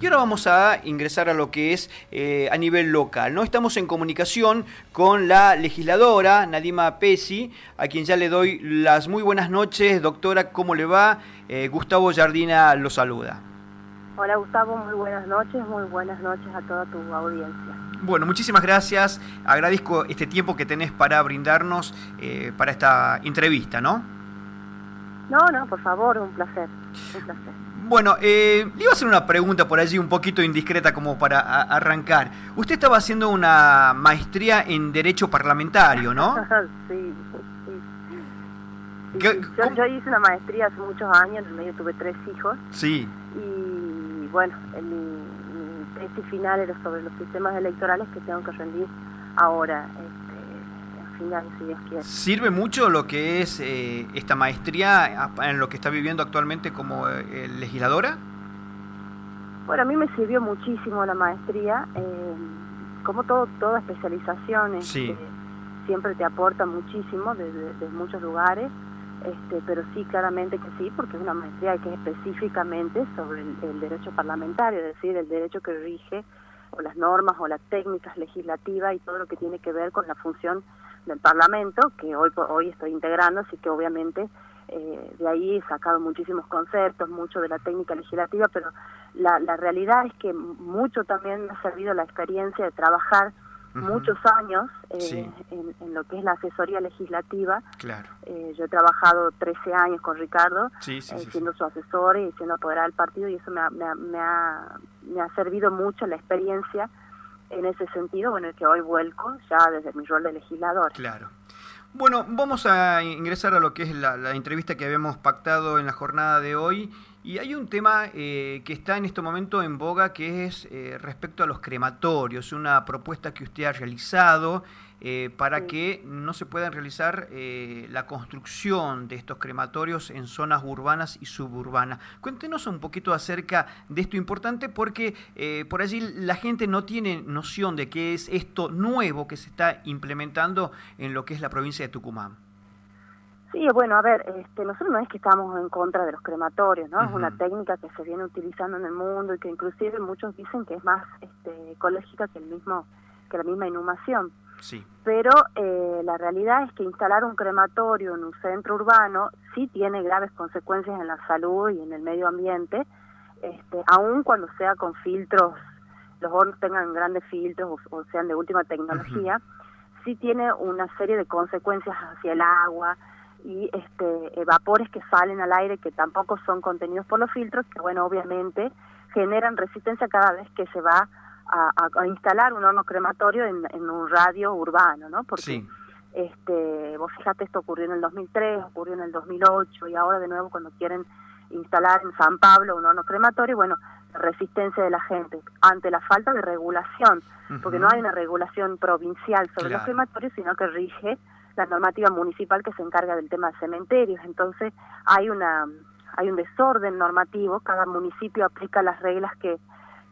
Y ahora vamos a ingresar a lo que es eh, a nivel local. ¿no? Estamos en comunicación con la legisladora Nadima Pesi, a quien ya le doy las muy buenas noches. Doctora, ¿cómo le va? Eh, Gustavo Jardina lo saluda. Hola Gustavo, muy buenas noches, muy buenas noches a toda tu audiencia. Bueno, muchísimas gracias. Agradezco este tiempo que tenés para brindarnos eh, para esta entrevista, ¿no? No, no, por favor, un placer, un placer. Bueno, eh, le iba a hacer una pregunta por allí un poquito indiscreta como para arrancar. Usted estaba haciendo una maestría en Derecho Parlamentario, ¿no? sí, sí. Yo, hice una maestría hace muchos años, en el medio tuve tres hijos. Sí. Y bueno, en mi, tesis final era sobre los sistemas electorales que tengo que rendir ahora. ¿Sirve mucho lo que es eh, esta maestría en lo que está viviendo actualmente como eh, legisladora? Bueno, a mí me sirvió muchísimo la maestría. Eh, como todo, toda especialización siempre te aporta muchísimo desde, muchos lugares, este, pero sí, claramente que sí, porque es una maestría que es específicamente sobre el derecho parlamentario, es decir, el derecho que rige o las normas o las técnicas legislativas y todo lo que tiene que ver con la función del Parlamento, que hoy, hoy estoy integrando, así que obviamente eh, de ahí he sacado muchísimos conceptos, mucho de la técnica legislativa, pero la, la realidad es que mucho también me ha servido la experiencia de trabajar muchos años eh, en, lo que es la asesoría legislativa. Claro. Eh, yo he trabajado 13 años con Ricardo, siendo su asesor y siendo apoderada del partido, y eso me ha, me, me, ha, me ha servido mucho la experiencia en ese sentido, bueno, el que hoy vuelco ya desde mi rol de legislador. Claro. Bueno, vamos a ingresar a lo que es la, entrevista que habíamos pactado en la jornada de hoy. Y hay un tema eh, que está en este momento en boga que es eh, respecto a los crematorios, una propuesta que usted ha realizado eh, para que no se puedan realizar eh, la construcción de estos crematorios en zonas urbanas y suburbanas. Cuéntenos un poquito acerca de esto importante porque eh, por allí la gente no tiene noción de qué es esto nuevo que se está implementando en lo que es la provincia de Tucumán. Sí, bueno, a ver, este, nosotros no es que estamos en contra de los crematorios, ¿no? Es una técnica que se viene utilizando en el mundo y que inclusive muchos dicen que es más este, ecológica que el mismo que la misma inhumación. Sí. Pero eh, la realidad es que instalar un crematorio en un centro urbano sí tiene graves consecuencias en la salud y en el medio ambiente, este, aun cuando sea con filtros, los hornos tengan grandes filtros o, sean de última tecnología, sí tiene una serie de consecuencias hacia el agua y este, vapores que salen al aire que tampoco son contenidos por los filtros, que bueno, obviamente generan resistencia cada vez que se va a, instalar un horno crematorio en, un radio urbano, ¿no? Porque este, vos fíjate, esto ocurrió en el 2003, ocurrió en el 2008 y ahora de nuevo cuando quieren instalar en San Pablo un horno crematorio, bueno, resistencia de la gente ante la falta de regulación, porque no hay una regulación provincial sobre los crematorios, sino que rige la normativa municipal que se encarga del tema de cementerios. Entonces hay una hay un desorden normativo, cada municipio aplica las reglas que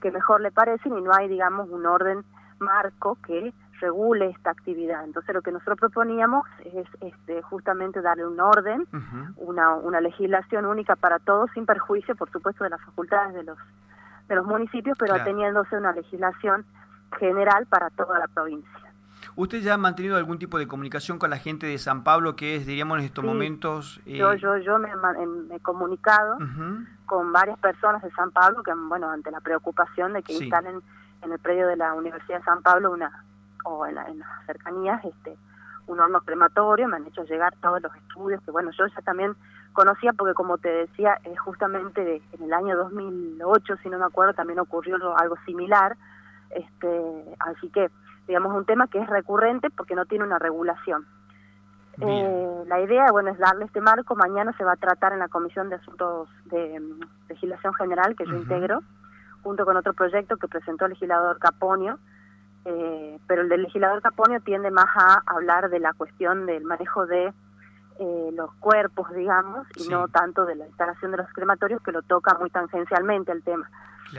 que mejor le parecen y no hay, digamos, un orden marco que regule esta actividad. Entonces lo que nosotros proponíamos es este, justamente darle un orden, una, una legislación única para todos, sin perjuicio, por supuesto, de las facultades de los, de los municipios, pero teniéndose una legislación general para toda la provincia. ¿Usted ya ha mantenido algún tipo de comunicación con la gente de San Pablo, que es, diríamos, en estos momentos? Eh... Yo, yo, yo me, he comunicado con varias personas de San Pablo que, bueno, ante la preocupación de que instalen en el predio de la Universidad de San Pablo una o en, las cercanías este un horno crematorio, me han hecho llegar todos los estudios que, bueno, yo ya también conocía porque, como te decía, es justamente en el año 2008, si no me acuerdo, también ocurrió algo similar, este así que digamos, un tema que es recurrente porque no tiene una regulación. Eh, la idea, bueno, es darle este marco. Mañana se va a tratar en la Comisión de Asuntos de mm, Legislación General, que yo integro, junto con otro proyecto que presentó el legislador Caponio, eh, pero el del legislador Caponio tiende más a hablar de la cuestión del manejo de eh, los cuerpos, digamos, y no tanto de la instalación de los crematorios, que lo toca muy tangencialmente el tema.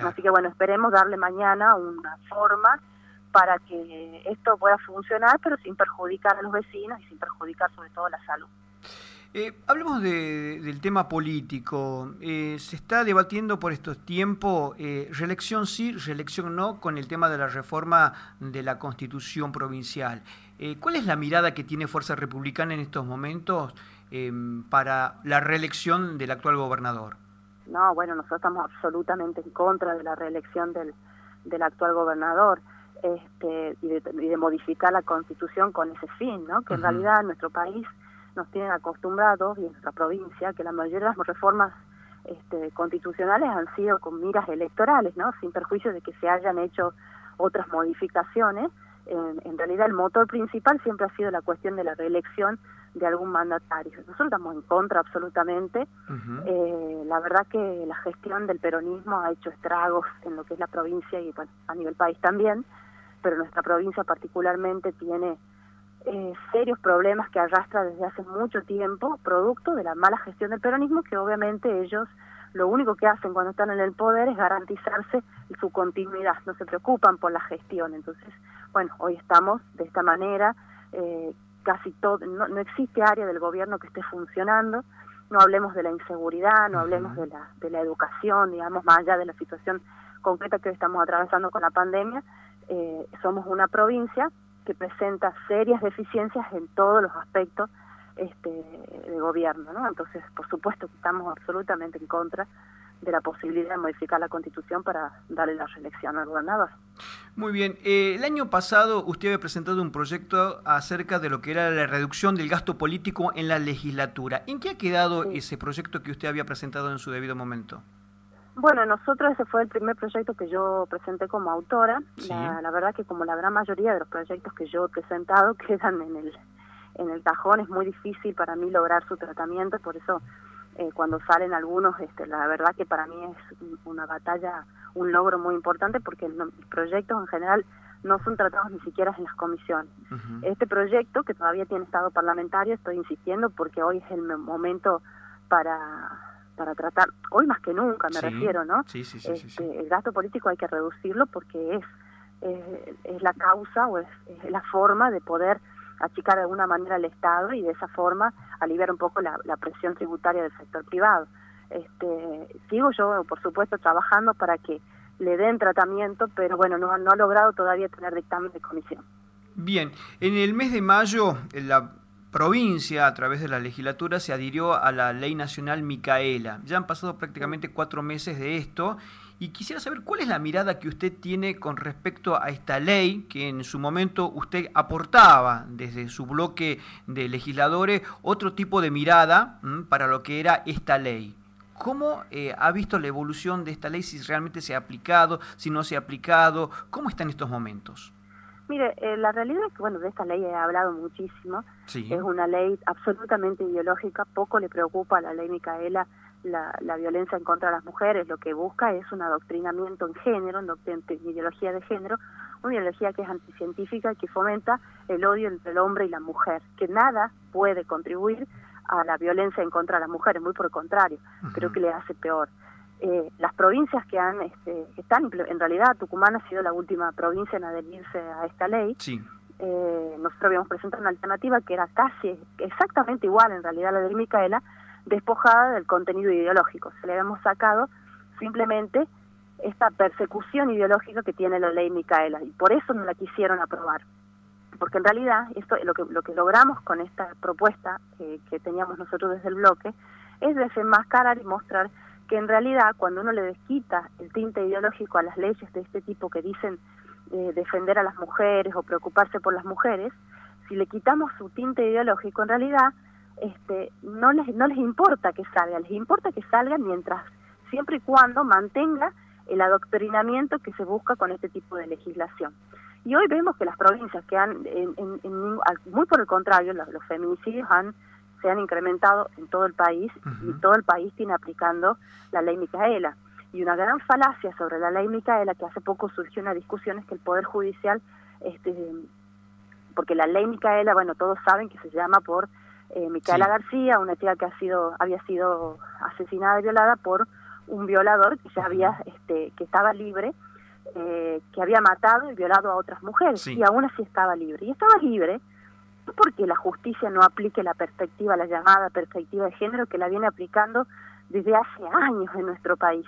Así que, bueno, esperemos darle mañana una forma para que esto pueda funcionar, pero sin perjudicar a los vecinos y sin perjudicar sobre todo la salud. Eh, hablemos del tema político. Eh, se está debatiendo por estos tiempos eh, reelección sí, reelección no, con el tema de la reforma de la constitución provincial. ¿Cuál es la mirada que tiene Fuerza Republicana en estos momentos para la reelección del actual gobernador? No, bueno, nosotros estamos absolutamente en contra de la reelección del, del actual gobernador este, y, de, modificar la constitución con ese fin, ¿no? Que en realidad en nuestro país nos tienen acostumbrados, y en nuestra provincia, que la mayoría de las reformas este, constitucionales han sido con miras electorales, ¿no? Sin perjuicio de que se hayan hecho otras modificaciones. en realidad el motor principal siempre ha sido la cuestión de la reelección de algún mandatario. Nosotros estamos en contra absolutamente. eh, la verdad que la gestión del peronismo ha hecho estragos en lo que es la provincia y bueno, a nivel país también, pero nuestra provincia particularmente tiene eh, serios problemas que arrastra desde hace mucho tiempo, producto de la mala gestión del peronismo, que obviamente ellos lo único que hacen cuando están en el poder es garantizarse su continuidad, no se preocupan por la gestión. Entonces, bueno, hoy estamos de esta manera, eh, casi todo, no, no, existe área del gobierno que esté funcionando, no hablemos de la inseguridad, no hablemos de la, de la educación, digamos, más allá de la situación concreta que estamos atravesando con la pandemia, eh, somos una provincia que presenta serias deficiencias en todos los aspectos este, de gobierno, ¿no? Entonces, por supuesto que estamos absolutamente en contra de la posibilidad de modificar la constitución para darle la reelección al gobernador. Muy bien, eh, el año pasado usted había presentado un proyecto acerca de lo que era la reducción del gasto político en la legislatura. ¿En qué ha quedado ese proyecto que usted había presentado en su debido momento? Bueno, nosotros ese fue el primer proyecto que yo presenté como autora. La, la, verdad que como la gran mayoría de los proyectos que yo he presentado quedan en el en el cajón, es muy difícil para mí lograr su tratamiento, por eso eh, cuando salen algunos, este, la verdad que para mí es una batalla, un logro muy importante porque los proyectos en general no son tratados ni siquiera en las comisiones. Este proyecto, que todavía tiene estado parlamentario, estoy insistiendo porque hoy es el momento para para tratar, hoy más que nunca me refiero, ¿no? Sí, sí, sí, este, el gasto político hay que reducirlo porque es, eh, es la causa o es, es la forma de poder achicar de alguna manera el Estado y de esa forma aliviar un poco la, presión tributaria del sector privado. Este, sigo yo, por supuesto, trabajando para que le den tratamiento, pero bueno, no, no ha logrado todavía tener dictamen de comisión. Bien, en el mes de mayo la provincia, a través de la legislatura, se adhirió a la ley nacional Micaela. Ya han pasado prácticamente cuatro meses de esto y quisiera saber cuál es la mirada que usted tiene con respecto a esta ley que en su momento usted aportaba desde su bloque de legisladores otro tipo de mirada para lo que era esta ley. ¿Cómo eh, ha visto la evolución de esta ley? Si realmente se ha aplicado, si no se ha aplicado, ¿cómo está en estos momentos? Mire, eh, la realidad es que, bueno, de esta ley he hablado muchísimo. Es una ley absolutamente ideológica, poco le preocupa a la ley Micaela la, violencia en contra de las mujeres, lo que busca es un adoctrinamiento en género, en, ideología de género, una ideología que es anticientífica y que fomenta el odio entre el hombre y la mujer, que nada puede contribuir a la violencia en contra de las mujeres, muy por el contrario, creo que le hace peor. Eh, las provincias que han este, están, en realidad Tucumán ha sido la última provincia en adherirse a esta ley. Sí. Eh, nosotros habíamos presentado una alternativa que era casi exactamente igual en realidad a la de Micaela, despojada del contenido ideológico. Se le habíamos sacado simplemente esta persecución ideológica que tiene la ley Micaela y por eso no la quisieron aprobar. Porque en realidad esto lo que lo que logramos con esta propuesta que teníamos nosotros desde el bloque es desenmascarar y mostrar que en realidad cuando uno le desquita el tinte ideológico a las leyes de este tipo que dicen eh, defender a las mujeres o preocuparse por las mujeres, si le quitamos su tinte ideológico, en realidad este, no les no les importa que salga, les importa que salgan mientras siempre y cuando mantenga el adoctrinamiento que se busca con este tipo de legislación. Y hoy vemos que las provincias que han, en, muy por el contrario, los, feminicidios han se han incrementado en todo el país y todo el país tiene aplicando la ley Micaela. Y una gran falacia sobre la ley Micaela, que hace poco surgió una discusión, es que el Poder Judicial, este, porque la ley Micaela, bueno, todos saben que se llama por eh, Micaela García, una chica que ha sido, había sido asesinada y violada por un violador que ya había, este, que estaba libre, eh, que había matado y violado a otras mujeres y aún así estaba libre. Y estaba libre no porque la justicia no aplique la perspectiva, la llamada perspectiva de género que la viene aplicando desde hace años en nuestro país,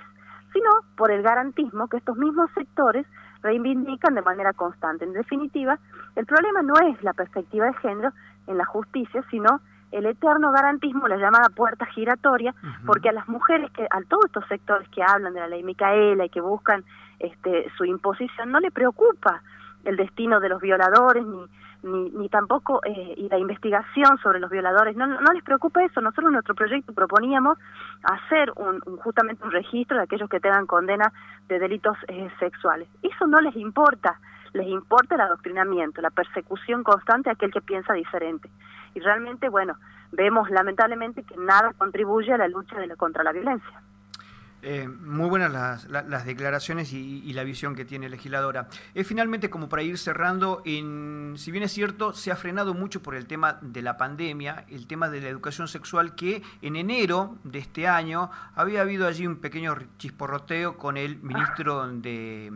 sino por el garantismo que estos mismos sectores reivindican de manera constante. En definitiva, el problema no es la perspectiva de género en la justicia, sino el eterno garantismo, la llamada puerta giratoria, porque a las mujeres, que a todos estos sectores que hablan de la ley Micaela y que buscan este, su imposición, no le preocupa el destino de los violadores ni, ni, ni tampoco eh, y la investigación sobre los violadores. No, no, les preocupa eso. Nosotros en nuestro proyecto proponíamos hacer un, justamente un registro de aquellos que tengan condena de delitos eh, sexuales. Eso no les importa. Les importa el adoctrinamiento, la persecución constante a aquel que piensa diferente. Y realmente, bueno, vemos lamentablemente que nada contribuye a la lucha de contra la violencia. Eh, muy buenas las, declaraciones y, la visión que tiene legisladora. Es finalmente como para ir cerrando, en, si bien es cierto, se ha frenado mucho por el tema de la pandemia, el tema de la educación sexual, que en enero de este año había habido allí un pequeño chisporroteo con el ministro de,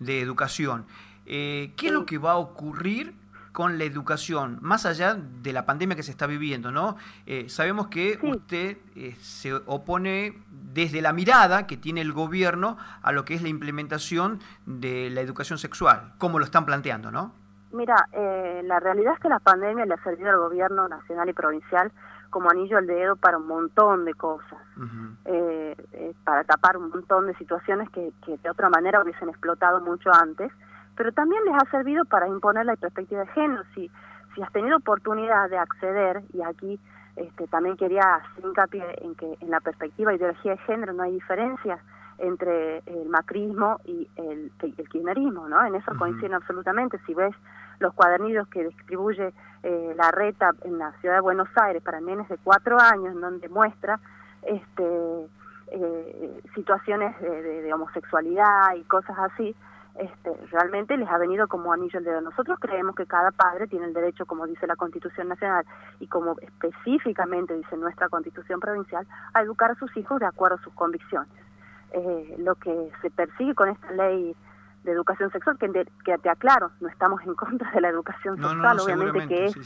Educación. Eh, ¿Qué es lo que va a ocurrir con la educación, más allá de la pandemia que se está viviendo, ¿no? Eh, sabemos que usted eh, se opone desde la mirada que tiene el gobierno a lo que es la implementación de la educación sexual, como lo están planteando, ¿no? Mira, eh, la realidad es que la pandemia le ha servido al gobierno nacional y provincial como anillo al dedo para un montón de cosas, para tapar un montón de situaciones que, que de otra manera hubiesen explotado mucho antes pero también les ha servido para imponer la perspectiva de género. Si, si has tenido oportunidad de acceder, y aquí este, también quería hacer hincapié en que en la perspectiva de ideología de género no hay diferencia entre el macrismo y el, el kirchnerismo, ¿no? En eso coinciden absolutamente. Si ves los cuadernillos que distribuye eh, la reta en la ciudad de Buenos Aires para nenes de cuatro años, en donde muestra este, eh, situaciones de homosexualidad y cosas así, este, realmente les ha venido como anillo el dedo. Nosotros creemos que cada padre tiene el derecho, como dice la Constitución Nacional y como específicamente dice nuestra Constitución Provincial, a educar a sus hijos de acuerdo a sus convicciones. Eh, lo que se persigue con esta ley de educación sexual, que, que te aclaro, no estamos en contra de la educación sexual, obviamente que es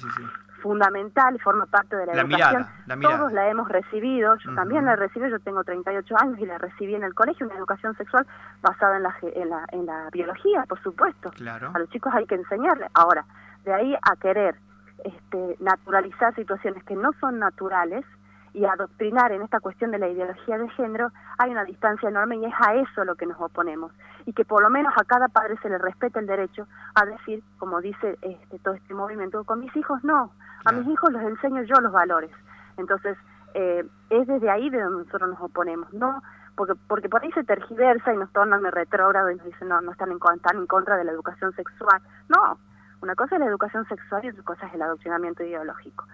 fundamental y forma parte de la, educación. Todos la hemos recibido, yo también la recibí, yo tengo 38 años y la recibí en el colegio, una educación sexual basada en la, en la, en la biología, por supuesto. A los chicos hay que enseñarle. Ahora, de ahí a querer este, naturalizar situaciones que no son naturales, y adoctrinar en esta cuestión de la ideología de género, hay una distancia enorme y es a eso lo que nos oponemos. Y que por lo menos a cada padre se le respete el derecho a decir, como dice este, todo este movimiento, con mis hijos no, a mis hijos los enseño yo los valores. Entonces, eh, es desde ahí de donde nosotros nos oponemos, no porque porque por ahí se tergiversa y nos tornan de retrógrado y nos dicen, no, no están en, están en contra de la educación sexual. No, una cosa es la educación sexual y otra cosa es el adoctrinamiento ideológico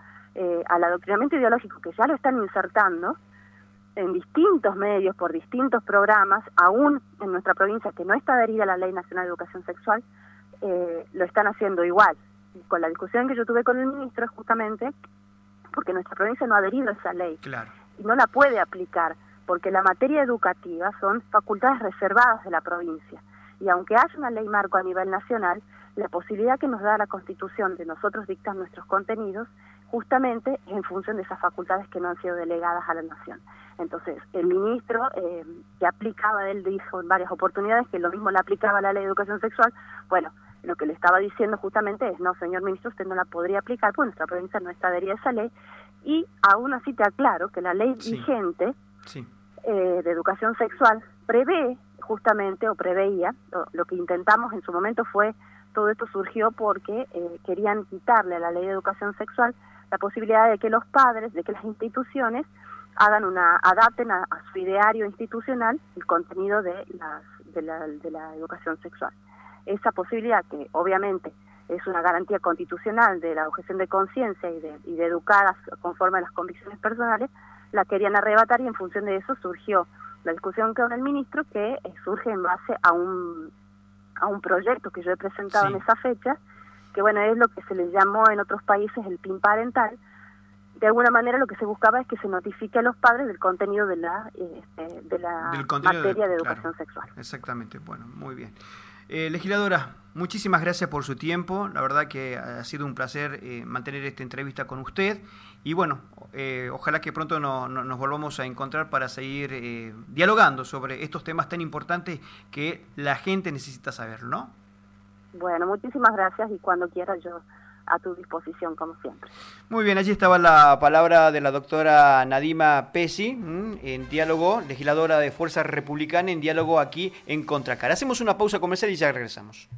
eh, al adoctrinamiento ideológico que ya lo están insertando en distintos medios, por distintos programas, aún en nuestra provincia que no está adherida a la Ley Nacional de Educación Sexual, eh, lo están haciendo igual. con la discusión que yo tuve con el ministro es justamente porque nuestra provincia no ha adherido a esa ley y no la puede aplicar, porque la materia educativa son facultades reservadas de la provincia. Y aunque haya una ley marco a nivel nacional, la posibilidad que nos da la Constitución de nosotros dictar nuestros contenidos justamente en función de esas facultades que no han sido delegadas a la Nación. Entonces, el ministro eh, que aplicaba, él dijo en varias oportunidades que lo mismo le aplicaba a la ley de educación sexual, bueno, lo que le estaba diciendo justamente es, no, señor ministro, usted no la podría aplicar porque nuestra provincia no está adherida a esa ley, y aún así te aclaro que la ley vigente eh, de educación sexual prevé justamente, o preveía, lo que intentamos en su momento fue todo esto surgió porque eh, querían quitarle a la ley de educación sexual la posibilidad de que los padres, de que las instituciones hagan una, adapten a, su ideario institucional el contenido de, las, de, la, de la educación sexual. Esa posibilidad que obviamente es una garantía constitucional de la objeción de conciencia y de, y de educar conforme a las convicciones personales, la querían arrebatar y en función de eso surgió la discusión con el ministro que eh, surge en base a un, a un proyecto que yo he presentado en esa fecha que bueno, es lo que se les llamó en otros países el PIN parental. De alguna manera lo que se buscaba es que se notifique a los padres del contenido de la, este, de la materia de, educación sexual. Exactamente, bueno, muy bien. Eh, legisladora, muchísimas gracias por su tiempo. La verdad que ha sido un placer eh, mantener esta entrevista con usted. Y bueno, eh, ojalá que pronto nos volvamos a encontrar para seguir dialogando sobre estos temas tan importantes que la gente necesita saber, ¿no? Bueno, muchísimas gracias y cuando quiera yo a tu disposición, como siempre. Muy bien, allí estaba la palabra de la doctora Nadima Pesi, en diálogo, legisladora de Fuerza Republicana, en diálogo aquí en Contracar. Hacemos una pausa comercial y ya regresamos.